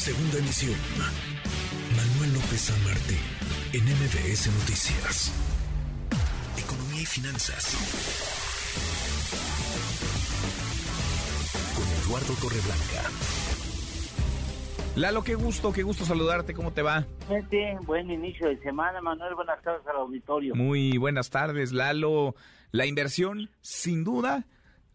Segunda emisión. Manuel López San Martín, en MBS Noticias. Economía y finanzas. Con Eduardo Torreblanca. Lalo, qué gusto, qué gusto saludarte, ¿cómo te va? Buen inicio de semana, Manuel, buenas tardes al auditorio. Muy buenas tardes, Lalo. La inversión, sin duda,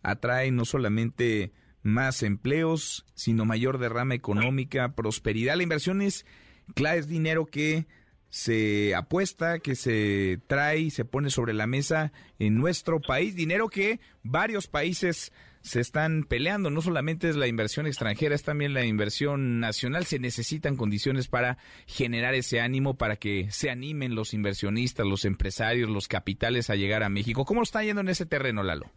atrae no solamente más empleos, sino mayor derrama económica, prosperidad. La inversión es, claro, es dinero que se apuesta, que se trae y se pone sobre la mesa en nuestro país, dinero que varios países se están peleando. No solamente es la inversión extranjera, es también la inversión nacional. Se necesitan condiciones para generar ese ánimo, para que se animen los inversionistas, los empresarios, los capitales a llegar a México. ¿Cómo está yendo en ese terreno, Lalo?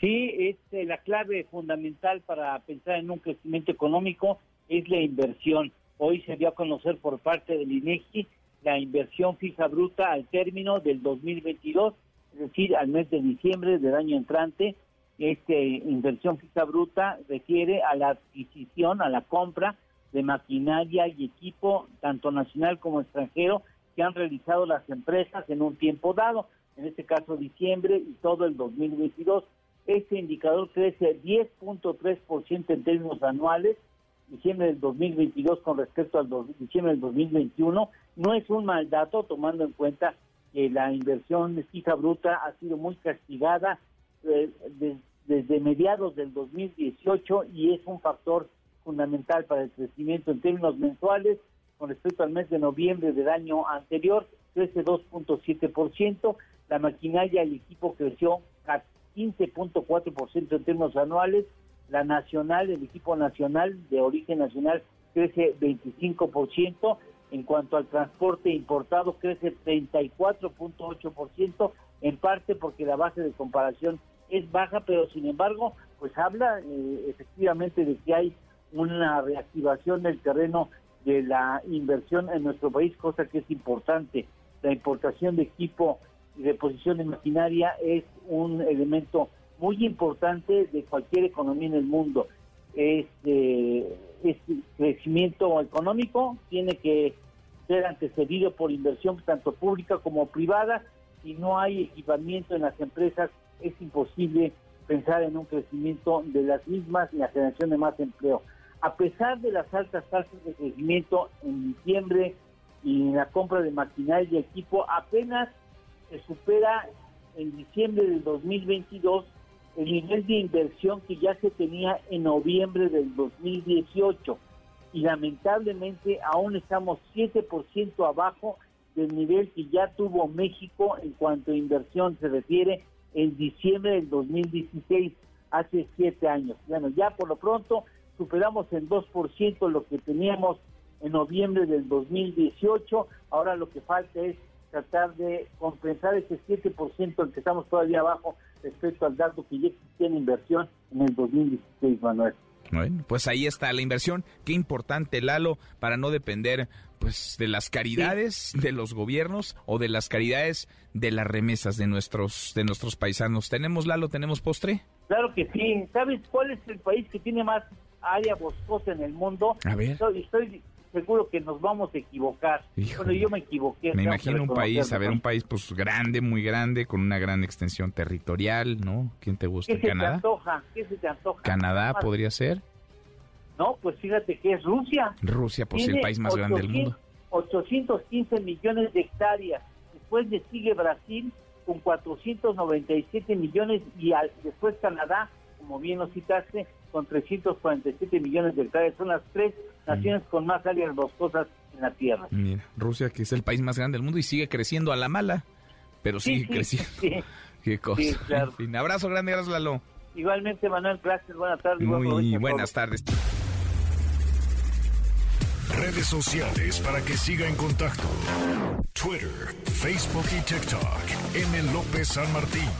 Sí, es eh, la clave fundamental para pensar en un crecimiento económico es la inversión. Hoy se dio a conocer por parte del INEGI la inversión fija bruta al término del 2022, es decir, al mes de diciembre del año entrante. Esta inversión fija bruta refiere a la adquisición, a la compra de maquinaria y equipo, tanto nacional como extranjero, que han realizado las empresas en un tiempo dado, en este caso diciembre y todo el 2022 este indicador crece 10.3% en términos anuales, diciembre del 2022 con respecto al diciembre del 2021. No es un mal dato tomando en cuenta que la inversión fija bruta ha sido muy castigada eh, desde mediados del 2018 y es un factor fundamental para el crecimiento en términos mensuales con respecto al mes de noviembre del año anterior, crece 2.7%, la maquinaria y equipo creció 15.4% en términos anuales. La nacional, el equipo nacional de origen nacional crece 25%. En cuanto al transporte importado, crece 34.8%, en parte porque la base de comparación es baja, pero sin embargo, pues habla eh, efectivamente de que hay una reactivación del terreno de la inversión en nuestro país, cosa que es importante. La importación de equipo y de maquinaria es un elemento muy importante de cualquier economía en el mundo. Este, este crecimiento económico tiene que ser antecedido por inversión tanto pública como privada. Si no hay equipamiento en las empresas, es imposible pensar en un crecimiento de las mismas y la generación de más empleo. A pesar de las altas tasas de crecimiento en diciembre y la compra de maquinaria y equipo, apenas se supera en diciembre del 2022 el nivel de inversión que ya se tenía en noviembre del 2018 y lamentablemente aún estamos 7% abajo del nivel que ya tuvo México en cuanto a inversión se refiere en diciembre del 2016, hace siete años. Bueno, ya por lo pronto superamos en 2% lo que teníamos en noviembre del 2018, ahora lo que falta es tratar de compensar ese 7% en que estamos todavía abajo respecto al dato que ya existía en inversión en el 2016, Manuel. Bueno, pues ahí está la inversión. Qué importante, Lalo, para no depender pues de las caridades de los gobiernos o de las caridades de las remesas de nuestros de nuestros paisanos. ¿Tenemos Lalo, tenemos postre? Claro que sí. ¿Sabes cuál es el país que tiene más área boscosa en el mundo? A ver. estoy seguro que nos vamos a equivocar. Bueno, yo me equivoqué. Me imagino un país, a ver, un país pues grande, muy grande, con una gran extensión territorial, ¿no? ¿Quién te gusta? ¿Qué se ¿Canadá? te antoja? ¿Qué se te antoja? ¿Canadá podría ser? No, pues fíjate que es Rusia. Rusia, pues el país más grande del mundo. 815 millones de hectáreas. Después le sigue Brasil con 497 millones y después Canadá, como bien lo citaste, con 347 millones de hectáreas. Son las tres naciones con más áreas boscosas en la Tierra. Mira, Rusia, que es el país más grande del mundo y sigue creciendo a la mala, pero sigue creciendo. Qué cosa. En fin, abrazo grande, gracias Lalo. Igualmente, Manuel, gracias, buenas tardes. Muy buenas tardes. Redes sociales para que siga en contacto: Twitter, Facebook y TikTok. M. López San Martín.